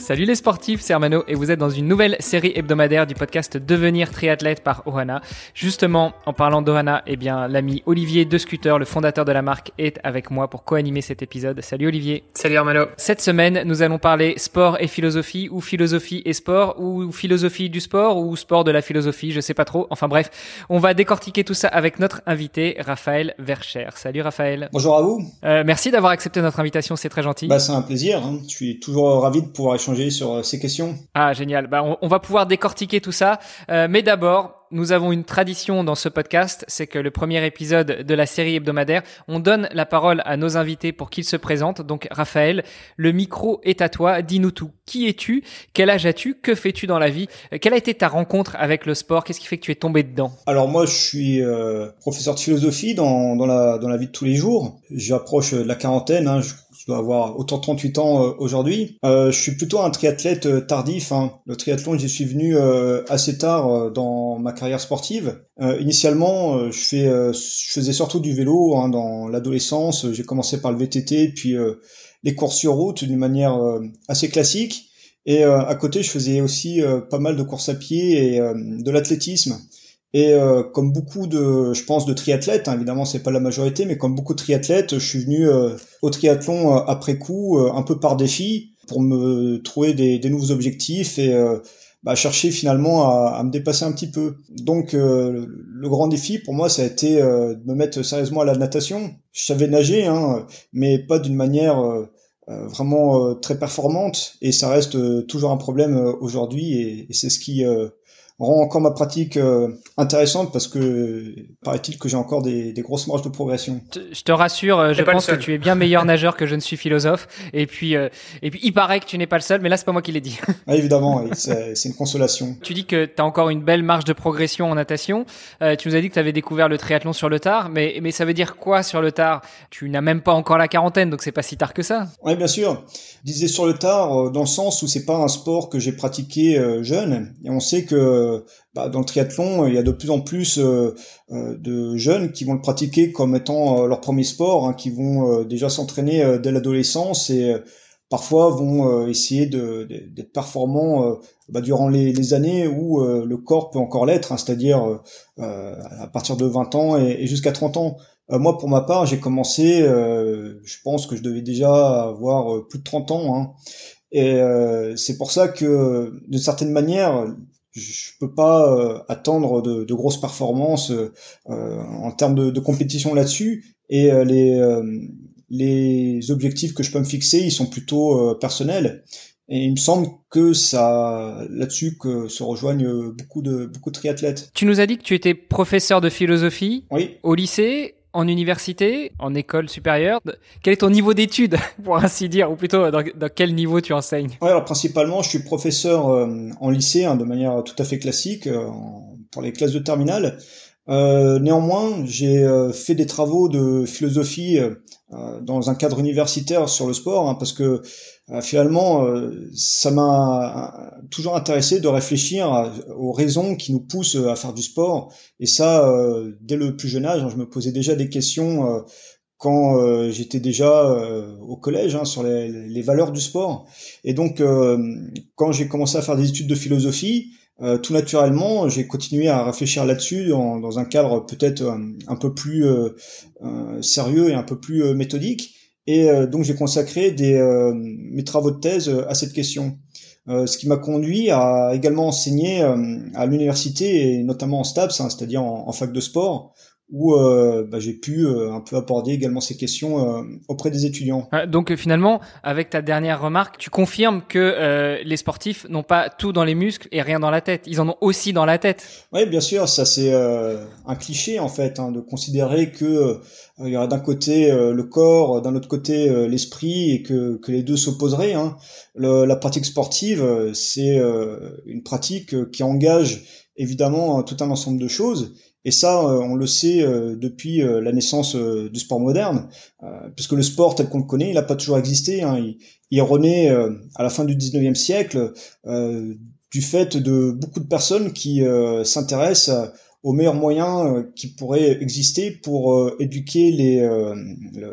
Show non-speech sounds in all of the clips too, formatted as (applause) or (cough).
Salut les sportifs, c'est Hermano et vous êtes dans une nouvelle série hebdomadaire du podcast Devenir triathlète par Ohana. Justement, en parlant d'Ohana, eh bien, l'ami Olivier De Scooter, le fondateur de la marque, est avec moi pour co-animer cet épisode. Salut Olivier. Salut Hermano. Cette semaine, nous allons parler sport et philosophie, ou philosophie et sport, ou philosophie du sport, ou sport de la philosophie, je sais pas trop. Enfin bref, on va décortiquer tout ça avec notre invité, Raphaël Vercher. Salut Raphaël. Bonjour à vous. Euh, merci d'avoir accepté notre invitation, c'est très gentil. Bah, c'est un plaisir. Hein. Je suis toujours ravi de pouvoir échanger sur euh, ces questions. Ah, génial. Bah, on, va pouvoir décortiquer tout ça. Euh, mais d'abord, nous avons une tradition dans ce podcast, c'est que le premier épisode de la série hebdomadaire, on donne la parole à nos invités pour qu'ils se présentent. Donc Raphaël, le micro est à toi, dis-nous tout. Qui es-tu? Quel âge as-tu? Que fais-tu dans la vie? Euh, Quelle a été ta rencontre avec le sport? Qu'est-ce qui fait que tu es tombé dedans? Alors moi, je suis professeur de philosophie dans, dans, la, dans la vie de tous les jours. J'approche de la quarantaine, hein, je dois avoir autant 38 ans euh, aujourd'hui. Euh, je suis plutôt un triathlète euh, tardif. Hein. Le triathlon, j'y suis venu assez tard dans ma carrière sportive. initialement, je, fais, je faisais surtout du vélo hein, dans l'adolescence. J'ai commencé par le VTT, puis les courses sur route d'une manière assez classique. Et à côté, je faisais aussi pas mal de courses à pied et de l'athlétisme. Et euh, comme beaucoup de, je pense, de triathlètes, hein, évidemment c'est pas la majorité, mais comme beaucoup de triathlètes, je suis venu euh, au triathlon euh, après coup, un peu par défi, pour me trouver des, des nouveaux objectifs et bah, chercher finalement à, à, me dépasser un petit peu. Donc le grand défi pour moi, ça a été de me mettre sérieusement à la natation. Je savais nager, hein, mais pas d'une manière vraiment très performante, et ça reste toujours un problème aujourd'hui, et, et c'est ce qui rend encore ma pratique euh, intéressante parce que paraît-il que j'ai encore des, des, grosses marges de progression. Je te rassure, euh, je pense que tu es bien meilleur nageur que je ne suis philosophe. Et puis, euh, et puis il paraît que tu n'es pas le seul, mais là c'est pas moi qui l'ai dit. (laughs) Ah, évidemment, c'est une consolation. Tu dis que tu as encore une belle marge de progression en natation. tu nous as dit que tu avais découvert le triathlon sur le tard, mais, mais ça veut dire quoi sur le tard? Tu n'as même pas encore la quarantaine, donc c'est pas si tard que ça. Oui, bien sûr. Je disais sur le tard, dans le sens où c'est pas un sport que j'ai pratiqué jeune, et on sait que euh, bah, dans le triathlon, il y a de plus en plus euh, euh, de jeunes qui vont le pratiquer comme étant leur premier sport, hein, qui vont déjà s'entraîner dès l'adolescence et parfois vont essayer d'être performants bah, durant les, années où le corps peut encore l'être, hein, c'est-à-dire à partir de 20 ans et, jusqu'à 30 ans. moi, pour ma part, j'ai commencé, je pense que je devais déjà avoir plus de 30 ans. Hein, et c'est pour ça que, d'une certaine manière, je peux pas euh, attendre de, de, grosses performances euh, en termes de, de compétition là-dessus et euh, les les objectifs que je peux me fixer ils sont plutôt personnels et il me semble que ça là-dessus que se rejoignent beaucoup de beaucoup de triathlètes. Tu nous as dit que tu étais professeur de philosophie oui. au lycée en université, en école supérieure. Quel est ton niveau d'études, (laughs) pour ainsi dire, ou plutôt dans, quel niveau tu enseignes? Ouais, alors principalement, je suis professeur euh, en lycée, hein, de manière tout à fait classique, euh, pour les classes de terminale. Euh, néanmoins, j'ai fait des travaux de philosophie dans un cadre universitaire sur le sport, hein, parce que euh, finalement, euh, ça m'a toujours intéressé de réfléchir aux raisons qui nous poussent à faire du sport. Et ça, euh, dès le plus jeune âge, hein, je me posais déjà des questions quand j'étais déjà au collège hein, sur les, valeurs du sport. Et donc, quand j'ai commencé à faire des études de philosophie, tout naturellement, j'ai continué à réfléchir là-dessus dans, un cadre peut-être un, peu plus sérieux et un peu plus méthodique. Et euh, donc j'ai consacré euh, mes travaux de thèse euh, à cette question. ce qui m'a conduit à également enseigner à l'université et notamment en STAPS, hein, c'est-à-dire en, fac de sport, où euh, bah, j'ai pu euh, un peu aborder également ces questions euh, auprès des étudiants. Donc finalement, avec ta dernière remarque, tu confirmes que les sportifs n'ont pas tout dans les muscles et rien dans la tête. Ils en ont aussi dans la tête. Oui, bien sûr, ça c'est un cliché en fait, hein, de considérer que il y aura d'un côté le corps, d'un autre côté l'esprit et que, que les deux s'opposeraient. Hein. la pratique sportive, c'est une pratique qui engage évidemment tout un ensemble de choses et ça, euh, on le sait euh, depuis euh, la naissance du sport moderne, puisque le sport tel qu'on le connaît, il n'a pas toujours existé. Hein. Il, renaît à la fin du 19e siècle du fait de beaucoup de personnes qui s'intéressent aux meilleurs moyens qui pourraient exister pour éduquer les,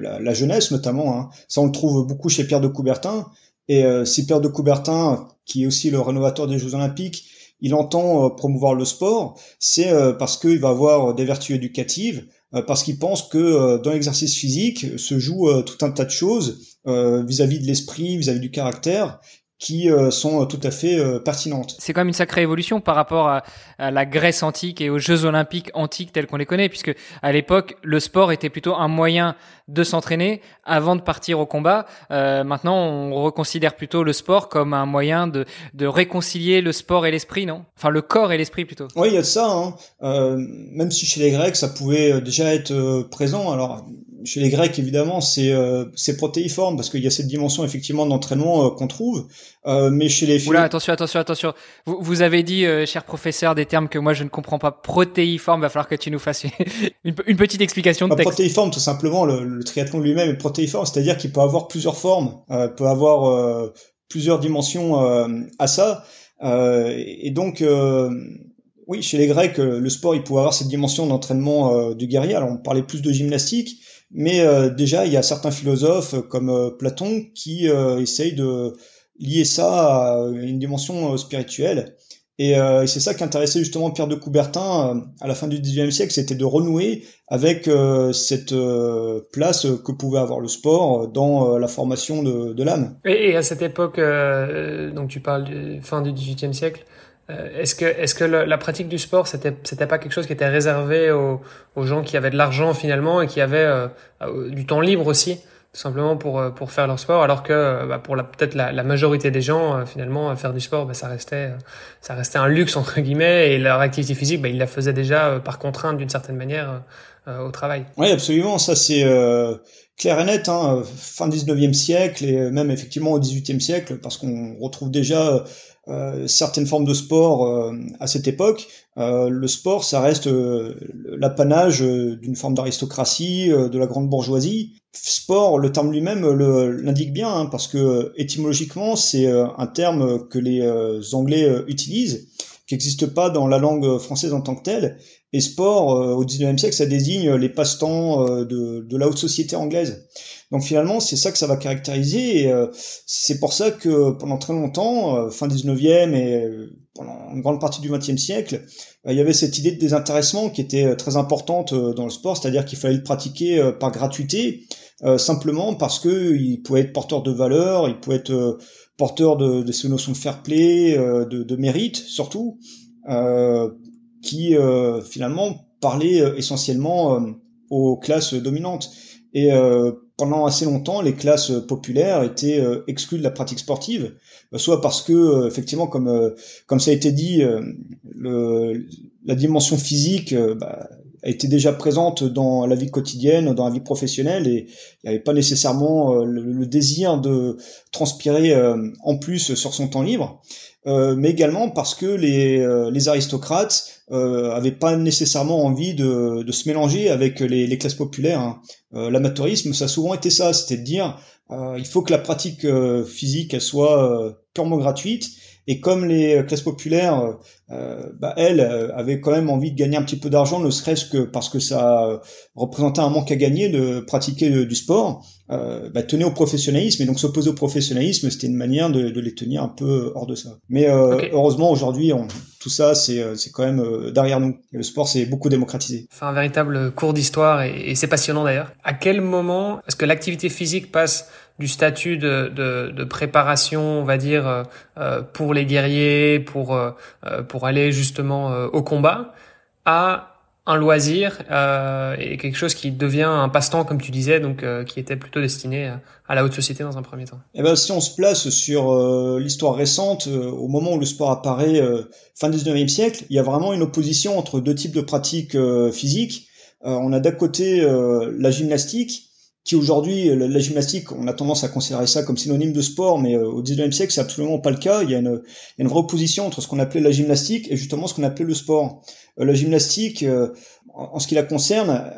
la, jeunesse notamment. Hein. Ça, on le trouve beaucoup chez Pierre de Coubertin. Et c'est Pierre de Coubertin, qui est aussi le rénovateur des Jeux Olympiques, il entend euh, promouvoir le sport, c'est euh, parce qu'il va avoir des vertus éducatives, euh, parce qu'il pense que dans l'exercice physique se joue tout un tas de choses vis-à-vis de l'esprit, vis-à-vis du caractère, qui euh, sont tout à fait euh, pertinentes. C'est quand même une sacrée évolution par rapport à, la Grèce antique et aux Jeux olympiques antiques tels qu'on les connaît, puisque à l'époque le sport était plutôt un moyen de s'entraîner avant de partir au combat. Euh, maintenant, on reconsidère plutôt le sport comme un moyen de, de réconcilier le sport et l'esprit, non? Enfin, le corps et l'esprit plutôt. Oui, il y a de ça. Hein. Euh, même si chez les Grecs, ça pouvait déjà être présent. Alors, chez les Grecs, évidemment, c'est euh, protéiforme parce qu'il y a cette dimension effectivement d'entraînement euh, qu'on trouve. Euh, mais chez les Oula, attention, attention, attention. Vous, vous avez dit, euh, cher professeur, des termes que moi je ne comprends pas. Protéiforme, va falloir que tu nous fasses une, (laughs) une petite explication de bah, texte. Protéiforme, tout simplement, le, le triathlon lui-même est protéiforme, c'est-à-dire qu'il peut avoir plusieurs formes, peut avoir plusieurs dimensions à ça. et donc oui, chez les Grecs, le sport, il pouvait avoir cette dimension d'entraînement du guerrier. Alors, on parlait plus de gymnastique, mais euh, déjà, il y a certains philosophes euh, comme euh, Platon qui essayent de lier ça à une dimension spirituelle. Et, c'est ça qui intéressait justement Pierre de Coubertin à la fin du XIXe siècle, c'était de renouer avec cette place que pouvait avoir le sport dans la formation de, l'âme. Et, à cette époque, donc tu parles fin du XVIIIe siècle, euh, est-ce que, est-ce que la pratique du sport, c'était, c'était pas quelque chose qui était réservé aux, aux gens qui avaient de l'argent finalement et qui avaient euh, euh, du temps libre aussi, simplement pour pour faire leur sport, alors que bah, pour la, peut-être la, la, majorité des gens finalement faire du sport, bah, ça restait ça restait un luxe entre guillemets et leur activité physique, bah, ils la faisaient déjà par contrainte d'une certaine manière au travail. Oui, absolument, ça c'est clair et net, hein, fin 19e siècle et même effectivement au 18e siècle, parce qu'on retrouve déjà euh, certaines formes de sport euh, à cette époque, euh, le sport, ça reste l'apanage d'une forme d'aristocratie, de la grande bourgeoisie. Sport, le terme lui-même l'indique bien, hein, parce que étymologiquement, c'est un terme que les Anglais utilisent, qui n'existe pas dans la langue française en tant que telle. Et sport, au XIXe siècle, ça désigne les passe-temps de, de la haute société anglaise. Donc finalement, c'est ça que ça va caractériser. Et euh, c'est pour ça que pendant très longtemps, euh, fin 19e et euh, pendant une grande partie du 20e siècle, il y avait cette idée de désintéressement qui était très importante dans le sport, c'est-à-dire qu'il fallait le pratiquer par gratuité, simplement parce que il pouvait être porteur de valeurs, il pouvait être porteur de, ces notions de fair play, de, de mérite surtout, qui finalement parlait essentiellement aux classes dominantes. Et pendant assez longtemps, les classes populaires étaient euh, exclues de la pratique sportive, euh, soit parce que, euh, effectivement, comme comme ça a été dit, le, la dimension physique bah, a été déjà présente dans la vie quotidienne, dans la vie professionnelle, et il n'y avait pas nécessairement le, désir de transpirer en plus sur son temps libre. Mais également parce que les, les aristocrates euh, avaient pas nécessairement envie de, de se mélanger avec les, classes populaires. Hein. Euh, l'amateurisme, ça a souvent été ça, c'était de dire euh, il faut que la pratique euh, physique elle soit purement gratuite et comme les classes populaires, euh, bah, elles avaient quand même envie de gagner un petit peu d'argent, ne serait-ce que parce que ça représentait un manque à gagner de pratiquer du sport, euh, bah, tenaient au professionnalisme. Et donc s'opposer au professionnalisme, c'était une manière de, de, les tenir un peu hors de ça. Mais euh, heureusement, aujourd'hui, tout ça, c'est quand même derrière nous. Et le sport, c'est beaucoup démocratisé. C'est un véritable cours d'histoire et, et c'est passionnant d'ailleurs. À quel moment est-ce que l'activité physique passe du statut de, de, de, préparation, on va dire, euh, euh pour les guerriers, pour, euh, euh, pour aller justement au combat, à un loisir euh, et quelque chose qui devient un passe-temps, comme tu disais, donc euh, qui était plutôt destiné à la haute société dans un premier temps. Eh ben, si on se place sur euh, l'histoire récente, au moment où le sport apparaît, fin 19e siècle, il y a vraiment une opposition entre deux types de pratiques physiques. on a d'un côté la gymnastique qui aujourd'hui, la, gymnastique, on a tendance à considérer ça comme synonyme de sport, mais euh, au 19e siècle, c'est absolument pas le cas. Il y a une, une vraie opposition entre ce qu'on appelait la gymnastique et justement ce qu'on appelait le sport. Euh, la gymnastique, euh, en, ce qui la concerne,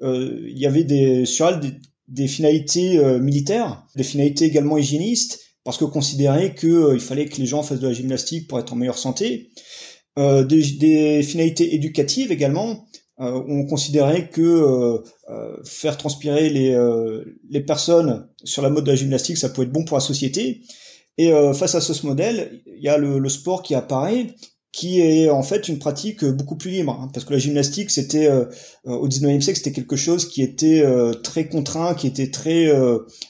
il y avait des, sur elle des, finalités militaires, des finalités également hygiénistes, parce que considérait qu'il fallait que les gens fassent de la gymnastique pour être en meilleure santé. Des, finalités éducatives également, euh, on considérait que euh, euh, faire transpirer les, les personnes sur la mode de la gymnastique, ça pouvait être bon pour la société. Et face à ce modèle, il y a le, sport qui apparaît, qui est en fait une pratique beaucoup plus libre, hein, parce que la gymnastique, c'était au 19e siècle, c'était quelque chose qui était très contraint, qui était très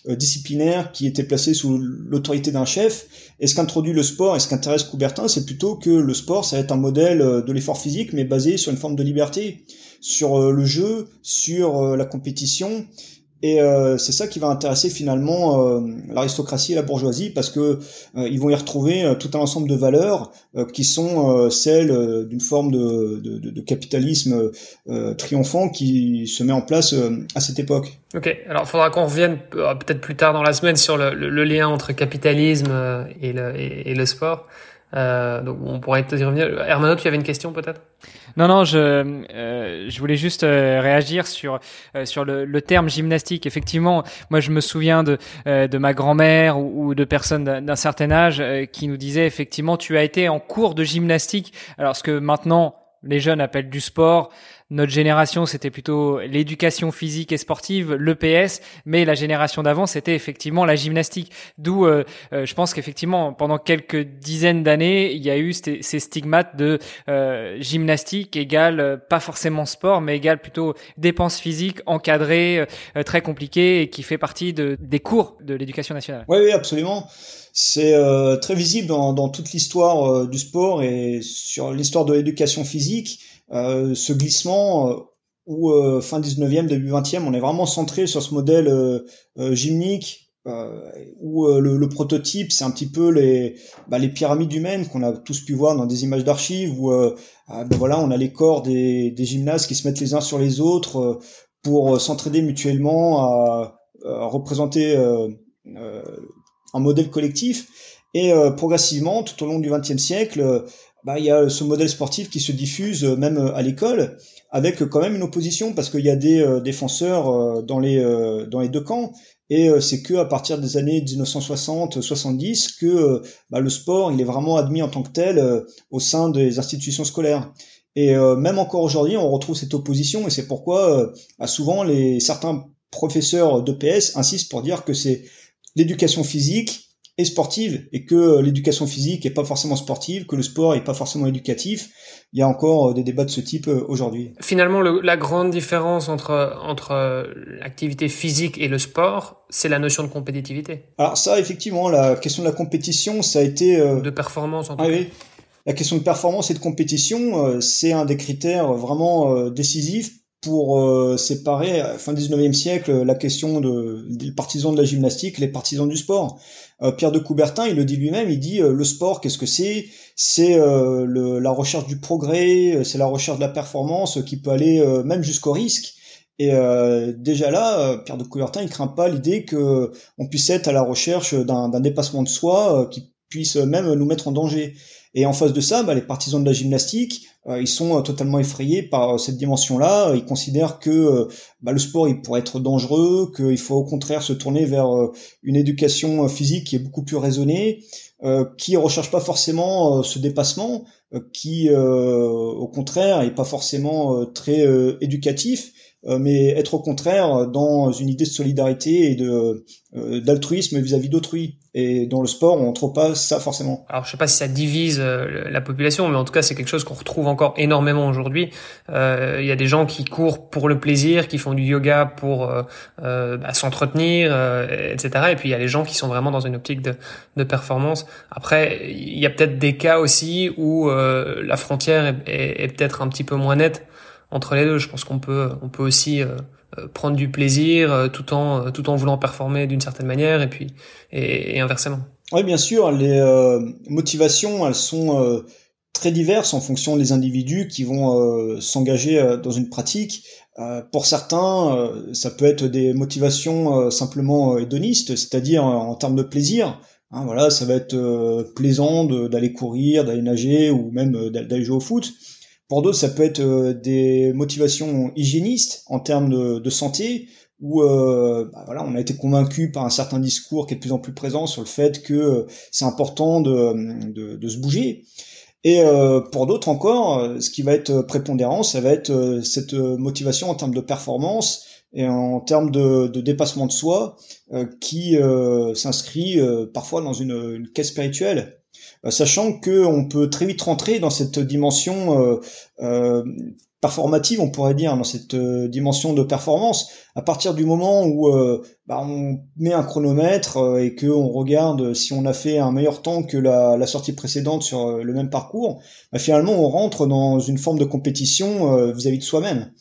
disciplinaire, qui était placé sous l'autorité d'un chef. Et ce qu'introduit le sport et ce qu'intéresse Coubertin, c'est plutôt que le sport, ça va être un modèle de l'effort physique, mais basé sur une forme de liberté sur euh, le jeu, sur euh, la compétition. Et euh, c'est ça qui va intéresser finalement l'aristocratie et la bourgeoisie parce que ils vont y retrouver tout un ensemble de valeurs qui sont celles d'une forme de, de, de capitalisme triomphant qui se met en place à cette époque. Ok, alors il faudra qu'on revienne peut-être plus tard dans la semaine sur le, le, lien entre capitalisme et le, et le sport. Euh, donc on pourrait y revenir. Hermano, tu avais une question peut-être? Non, non, je, euh, je voulais juste euh, réagir sur euh, sur le, le, terme gymnastique. Effectivement, moi je me souviens de euh, de ma grand-mère ou, ou, de personnes d'un certain âge qui nous disaient effectivement tu as été en cours de gymnastique. Alors ce que maintenant les jeunes appellent du sport, notre génération, c'était plutôt l'éducation physique et sportive, l'EPS, mais la génération d'avant, c'était effectivement la gymnastique. D'où, euh, euh, je pense qu'effectivement, pendant quelques dizaines d'années, il y a eu ces, stigmates de euh, gymnastique égale pas forcément sport, mais égale plutôt dépenses physiques encadrées, très compliquées et qui fait partie de, des cours de l'éducation nationale. Oui, oui, absolument. C'est très visible dans, dans toute l'histoire du sport et sur l'histoire de l'éducation physique. Euh, ce glissement euh, où euh, fin 19e, début 20e, on est vraiment centré sur ce modèle gymnique où le, prototype, c'est un petit peu les, bah, les pyramides humaines qu'on a tous pu voir dans des images d'archives où ah, ben voilà, on a les corps des, des gymnastes qui se mettent les uns sur les autres pour s'entraider mutuellement à, à représenter un modèle collectif. Et progressivement, tout au long du XXe siècle, bah, il y a ce modèle sportif qui se diffuse euh, même euh, à l'école, avec quand même une opposition, parce qu'il y a des euh, défenseurs dans, les, dans les deux camps, et c'est que à partir des années 1960-70 que bah, le sport il est vraiment admis en tant que tel au sein des institutions scolaires. Et même encore aujourd'hui, on retrouve cette opposition, et c'est pourquoi bah, souvent les certains professeurs d'EPS insistent pour dire que c'est l'éducation physique est sportive et que l'éducation physique est pas forcément sportive, que le sport est pas forcément éducatif. Il y a encore euh, des débats de ce type euh, aujourd'hui. Finalement, le, la grande différence entre entre euh, l'activité physique et le sport, c'est la notion de compétitivité. Alors ça, effectivement, la question de la compétition, ça a été de performance en tout ah, cas. Oui. La question de performance et de compétition, c'est un des critères vraiment décisifs pour euh, séparer, à fin 19e siècle, la question de, des partisans de la gymnastique, les partisans du sport. Euh, Pierre de Coubertin, il le dit lui-même, il dit euh, le sport, qu'est-ce que c'est? C'est la recherche du progrès, c'est la recherche de la performance qui peut aller même jusqu'au risque. Et déjà là, Pierre de Coubertin, il craint pas l'idée que on puisse être à la recherche d'un dépassement de soi qui puisse même nous mettre en danger. Et en face de ça, bah, les partisans de la gymnastique, euh, ils sont euh, totalement effrayés par euh, cette dimension-là. Ils considèrent que bah, le sport, il pourrait être dangereux, qu'il faut au contraire se tourner vers une éducation physique qui est beaucoup plus raisonnée, qui recherche pas forcément ce dépassement, qui au contraire est pas forcément très éducatif mais être au contraire dans une idée de solidarité et de euh, d'altruisme vis-à-vis d'autrui. Et dans le sport, on ne trouve pas ça forcément. Alors, je sais pas si ça divise euh, la population, mais en tout cas, c'est quelque chose qu'on retrouve encore énormément aujourd'hui. Il y a des gens qui courent pour le plaisir, qui font du yoga pour bah, s'entretenir, etc. Et puis il y a les gens qui sont vraiment dans une optique de, de performance. Après, il y a peut-être des cas aussi où la frontière est, est peut-être un petit peu moins nette entre les deux. Je pense qu'on peut, on peut aussi prendre du plaisir tout en tout en voulant performer d'une certaine manière et puis et, inversement. Oui, bien sûr, les motivations, elles sont très diverses en fonction des individus qui vont s'engager dans une pratique. pour certains, ça peut être des motivations simplement hédonistes, c'est-à-dire en termes de plaisir. Hein, voilà, ça va être euh, plaisant d'aller courir, d'aller nager ou même euh, d'aller jouer au foot. Pour d'autres, ça peut être euh, des motivations hygiénistes en termes de, santé, où bah voilà, on a été convaincu par un certain discours qui est de plus en plus présent sur le fait que c'est important de, se bouger. Et pour d'autres encore, ce qui va être prépondérant, ça va être cette motivation en termes de performance et en termes de, dépassement de soi euh, qui euh, s'inscrit euh, parfois dans une, une quête spirituelle sachant que on peut très vite rentrer dans cette dimension performative, on pourrait dire, dans cette dimension de performance, à partir du moment où bah, on met un chronomètre et que on regarde si on a fait un meilleur temps que la, sortie précédente sur le même parcours, bah, finalement on rentre dans une forme de compétition vis à -vis de soi-même.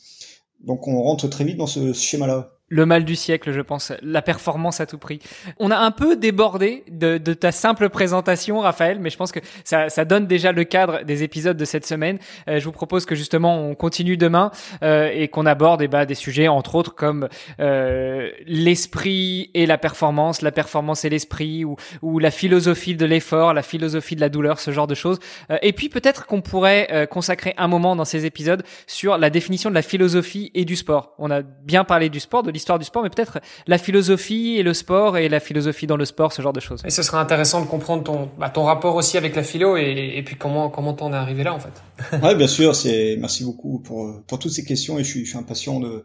Donc on rentre très vite dans ce schéma-là le mal du siècle, je pense, la performance à tout prix. On a un peu débordé de, ta simple présentation, Raphaël, mais je pense que ça, donne déjà le cadre des épisodes de cette semaine. Euh, je vous propose que justement on continue demain euh, et qu'on aborde eh ben, des sujets entre autres comme euh, l'esprit et la performance, la performance et l'esprit, ou, ou la philosophie de l'effort, la philosophie de la douleur, ce genre de choses. et puis peut-être qu'on pourrait consacrer un moment dans ces épisodes sur la définition de la philosophie et du sport. On a bien parlé du sport, de l'histoire du sport, mais peut-être la philosophie et le sport et la philosophie dans le sport, ce genre de choses. Et ce serait intéressant de comprendre ton, bah, ton rapport aussi avec la philo et, et puis comment comment t'en es arrivé là en fait. ouais, bien sûr. C'est merci beaucoup pour pour toutes ces questions et je suis, je suis impatient de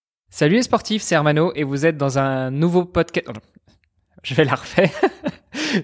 Salut les sportifs, c'est Hermano et vous êtes dans un nouveau podcast... Je vais la refaire. (laughs)